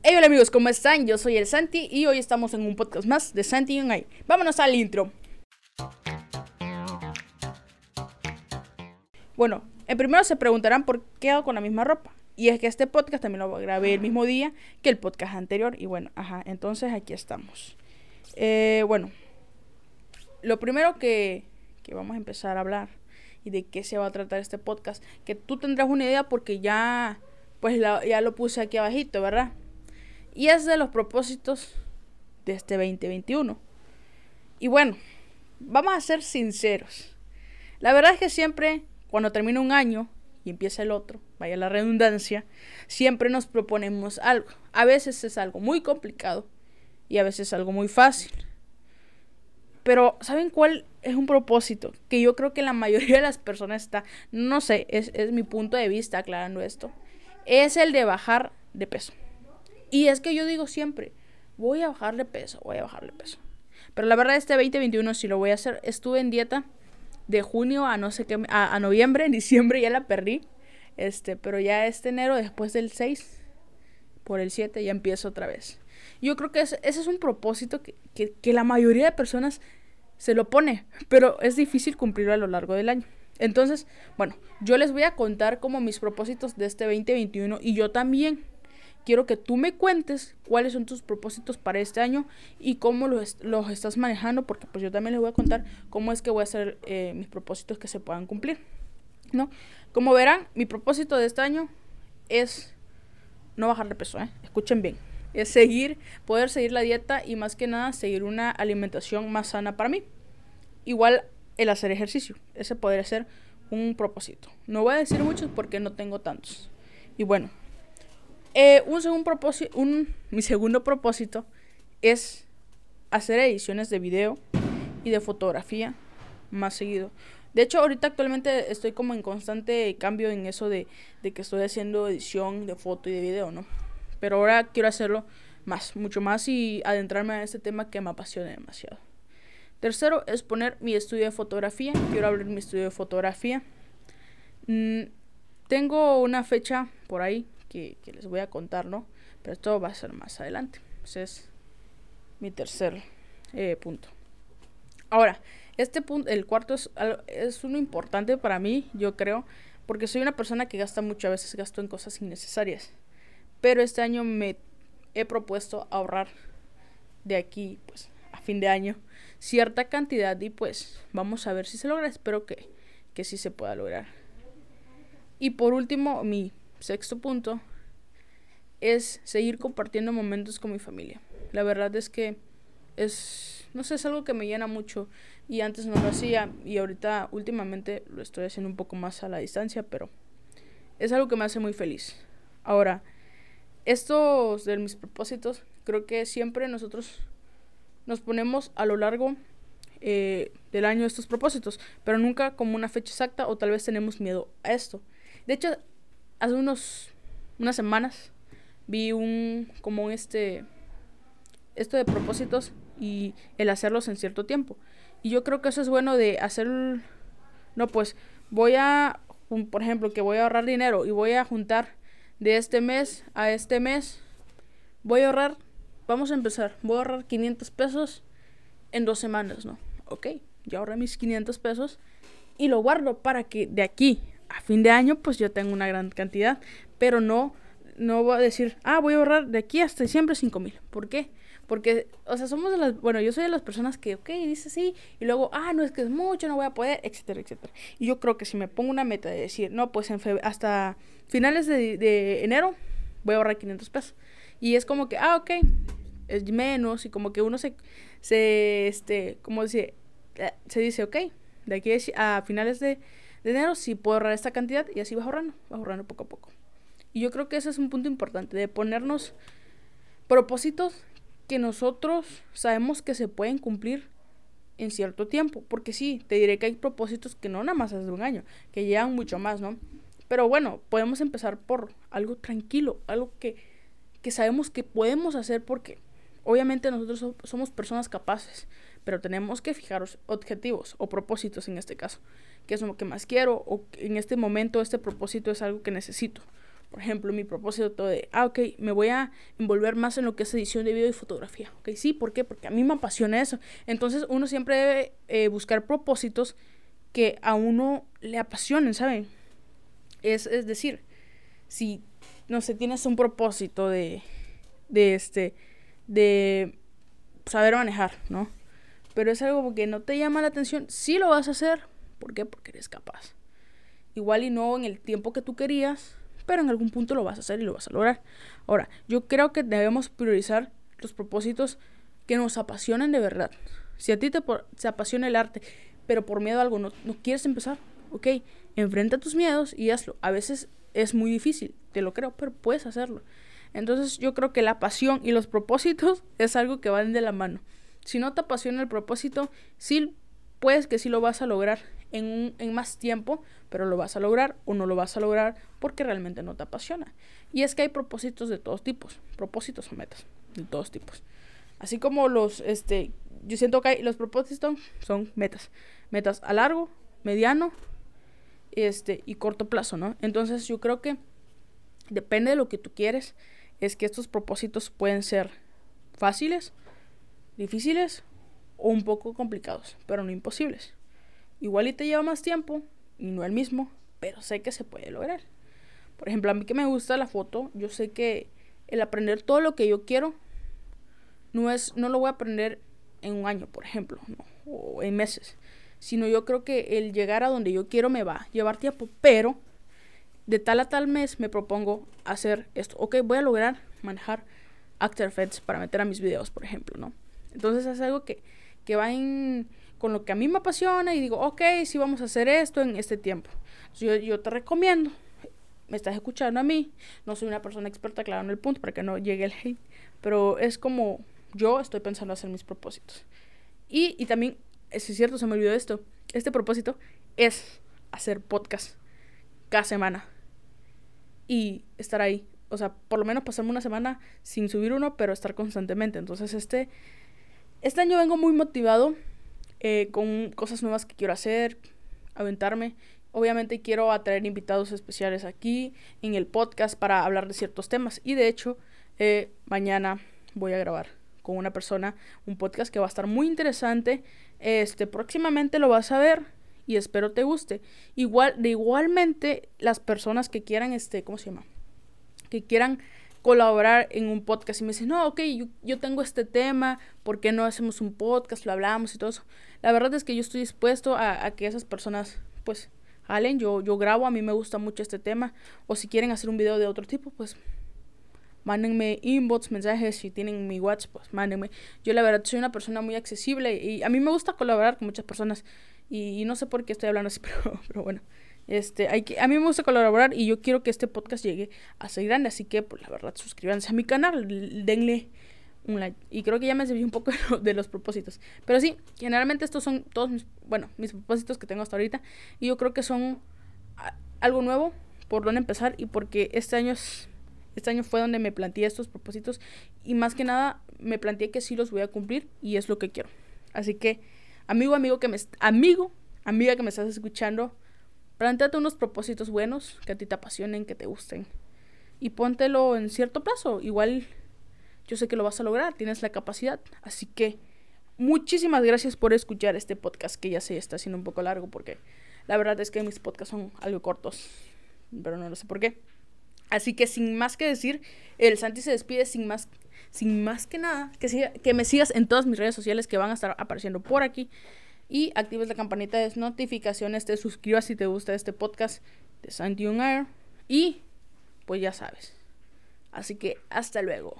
Hey hola amigos, ¿cómo están? Yo soy el Santi y hoy estamos en un podcast más de Santi y Vámonos al intro. Bueno, en primero se preguntarán por qué hago con la misma ropa. Y es que este podcast también lo grabé el mismo día que el podcast anterior. Y bueno, ajá, entonces aquí estamos. Eh, bueno, lo primero que, que vamos a empezar a hablar y de qué se va a tratar este podcast, que tú tendrás una idea porque ya, pues ya lo puse aquí abajito, ¿verdad? Y es de los propósitos de este 2021. Y bueno, vamos a ser sinceros. La verdad es que siempre, cuando termina un año y empieza el otro, vaya la redundancia, siempre nos proponemos algo. A veces es algo muy complicado y a veces es algo muy fácil. Pero, ¿saben cuál es un propósito? Que yo creo que la mayoría de las personas está, no sé, es, es mi punto de vista aclarando esto, es el de bajar de peso. Y es que yo digo siempre, voy a bajarle peso, voy a bajarle peso. Pero la verdad este 2021 sí lo voy a hacer. Estuve en dieta de junio a no sé qué, a, noviembre, en diciembre ya la perdí. Este, pero ya este enero, después del 6, por el 7, ya empiezo otra vez. Yo creo que ese, es un propósito que, que, que la mayoría de personas se lo pone, pero es difícil cumplirlo a lo largo del año. Entonces, bueno, yo les voy a contar como mis propósitos de este 2021 y yo también quiero que tú me cuentes cuáles son tus propósitos para este año y cómo los, los estás manejando, porque pues yo también les voy a contar cómo es que voy a hacer eh, mis propósitos que se puedan cumplir, ¿no? Como verán, mi propósito de este año es no bajar de peso, ¿eh? Escuchen bien. Es seguir, poder seguir la dieta y más que nada seguir una alimentación más sana para mí. Igual el hacer ejercicio. Ese podría ser un propósito. No voy a decir muchos porque no tengo tantos. Y bueno, eh, un segundo propósito, mi segundo propósito es hacer ediciones de video y de fotografía más seguido. De hecho, ahorita actualmente estoy como en constante cambio en eso de, de, que estoy haciendo edición de foto y de video, ¿no? Pero ahora quiero hacerlo más, mucho más y adentrarme en este tema que me apasiona demasiado. Tercero es poner mi estudio de fotografía. Quiero abrir mi estudio de fotografía. Mm, tengo una fecha por ahí que, les voy a contar, ¿no? Pero esto va a ser más adelante. Ese es mi tercer eh, punto. Ahora, este punto, el cuarto es, es uno importante para mí, yo creo, porque soy una persona que gasta mucho, veces gasto en cosas innecesarias. Pero este año me he propuesto ahorrar de aquí, pues, a fin de año, cierta cantidad y pues vamos a ver si se logra. Espero que, que sí se pueda lograr. Y por último, mi sexto punto es seguir compartiendo momentos con mi familia. La verdad es que es, no sé, es algo que me llena mucho y antes no lo hacía y ahorita últimamente lo estoy haciendo un poco más a la distancia, pero es algo que me hace muy feliz. Ahora, estos de mis propósitos, creo que siempre nosotros nos ponemos a lo largo eh, del año estos propósitos, pero nunca como una fecha exacta o tal vez tenemos miedo a esto. De hecho, hace unos unas semanas vi un como este esto de propósitos y el hacerlos en cierto tiempo. Y yo creo que eso es bueno de hacer no pues voy a por ejemplo, que voy a ahorrar dinero y voy a juntar de este mes a este mes voy a ahorrar vamos a empezar, voy a ahorrar 500 pesos en dos semanas, ¿no? Ok, ya ahorré mis 500 pesos y lo guardo para que de aquí a fin de año pues yo tengo una gran cantidad, pero no, no voy a decir, ah, voy a ahorrar de aquí hasta siempre 5 mil. ¿Por qué? Porque, o sea, somos de las, bueno, yo soy de las personas que, ok, dice sí, y luego, ah, no es que es mucho, no voy a poder, etcétera, etcétera. Y yo creo que si me pongo una meta de decir, no, pues en hasta finales de, de enero voy a ahorrar 500 pesos. Y es como que, ah, ok, es menos, y como que uno se, se este, como dice, eh, se dice, ok, de aquí a finales de de dinero, sí puedo ahorrar esta cantidad y así vas ahorrando, vas ahorrando poco a poco. Y yo creo que ese es un punto importante, de ponernos propósitos que nosotros sabemos que se pueden cumplir en cierto tiempo. Porque sí, te diré que hay propósitos que no nada más hace un año, que llevan mucho más, ¿no? Pero bueno, podemos empezar por algo tranquilo, algo que, que sabemos que podemos hacer porque obviamente nosotros somos personas capaces, pero tenemos que fijar objetivos o propósitos en este caso qué es lo que más quiero o en este momento este propósito es algo que necesito. Por ejemplo, mi propósito de, ah, ok, me voy a envolver más en lo que es edición de video y fotografía. Ok, sí, ¿por qué? Porque a mí me apasiona eso. Entonces uno siempre debe eh, buscar propósitos que a uno le apasionen, ¿saben? Es, es decir, si, no sé, tienes un propósito de, de este, de saber manejar, ¿no? Pero es algo que no te llama la atención, sí lo vas a hacer. ¿Por qué? Porque eres capaz. Igual y no en el tiempo que tú querías, pero en algún punto lo vas a hacer y lo vas a lograr. Ahora, yo creo que debemos priorizar los propósitos que nos apasionan de verdad. Si a ti te, apasiona el arte, pero por miedo a algo no, quieres empezar, ok, enfrenta tus miedos y hazlo. A veces es muy difícil, te lo creo, pero puedes hacerlo. Entonces yo creo que la pasión y los propósitos es algo que van de la mano. Si no te apasiona el propósito, sí puedes que sí lo vas a lograr en, un, en más tiempo, pero lo vas a lograr o no lo vas a lograr porque realmente no te apasiona. Y es que hay propósitos de todos tipos, propósitos o metas de todos tipos. Así como los, este, yo siento que los propósitos son metas, metas a largo, mediano, este, y corto plazo, ¿no? Entonces yo creo que depende de lo que tú quieres, es que estos propósitos pueden ser fáciles, difíciles o un poco complicados, pero no imposibles. Igual y te lleva más tiempo y no el mismo, pero sé que se puede lograr. Por ejemplo, a mí que me gusta la foto, yo sé que el aprender todo lo que yo quiero no es no lo voy a aprender en un año, por ejemplo, o en meses, sino yo creo que el llegar a donde yo quiero me va a llevar tiempo, pero de tal a tal mes me propongo hacer esto. Ok, voy a lograr manejar After Effects para meter a mis videos, por ejemplo, ¿no? Entonces es algo que, que va en, con lo que a mí me apasiona y digo, ok, sí vamos a hacer esto en este tiempo. Yo, yo te recomiendo, me estás escuchando a mí, no soy una persona experta, claro, en el punto, para que no llegue el hate, pero es como yo estoy pensando hacer mis propósitos. Y, y también, es cierto, se me olvidó esto, este propósito es hacer podcast cada semana y estar ahí. O sea, por lo menos pasarme una semana sin subir uno, pero estar constantemente. Entonces, este, este año vengo muy motivado eh, con cosas nuevas que quiero hacer, aventarme. Obviamente quiero atraer invitados especiales aquí en el podcast para hablar de ciertos temas. Y de hecho, eh, mañana voy a grabar con una persona un podcast que va a estar muy interesante. Este, próximamente lo vas a ver y espero te guste. Igual, de igualmente, las personas que quieran, este, ¿cómo se llama? Que quieran colaborar en un podcast y me dicen, no, ok, yo, tengo este tema, ¿por qué no hacemos un podcast? Lo hablamos y todo eso. La verdad es que yo estoy dispuesto a, que esas personas, pues, Allen, yo, yo grabo, a mí me gusta mucho este tema. O si quieren hacer un video de otro tipo, pues mándenme inbox, mensajes, si tienen mi WhatsApp, pues mándenme. Yo la verdad soy una persona muy accesible y a mí me gusta colaborar con muchas personas. Y, no sé por qué estoy hablando así, pero, pero bueno. Este, hay que, a mí me gusta colaborar y yo quiero que este podcast llegue a ser grande, así que pues la verdad suscríbanse a mi canal, denle un like. Y creo que ya me serví un poco de, los propósitos. Pero sí, generalmente estos son todos mis, bueno, mis propósitos que tengo hasta ahorita y yo creo que son algo nuevo por donde empezar y porque este año es, este año fue donde me planteé estos propósitos y más que nada me planteé que sí los voy a cumplir y es lo que quiero. Así que amigo, amigo que me amigo, amiga que me estás escuchando, Plantéate unos propósitos buenos que a ti te apasionen, que te gusten. Y póntelo en cierto plazo. Igual yo sé que lo vas a lograr, tienes la capacidad. Así que muchísimas gracias por escuchar este podcast que ya se está haciendo un poco largo porque la verdad es que mis podcasts son algo cortos. Pero no lo sé por qué. Así que sin más que decir, el Santi se despide sin más, sin más que nada. Que, que me sigas en todas mis redes sociales que van a estar apareciendo por aquí y actives la campanita de notificaciones, te suscribas si te gusta este podcast de Santi Air y pues ya sabes. Así que hasta luego.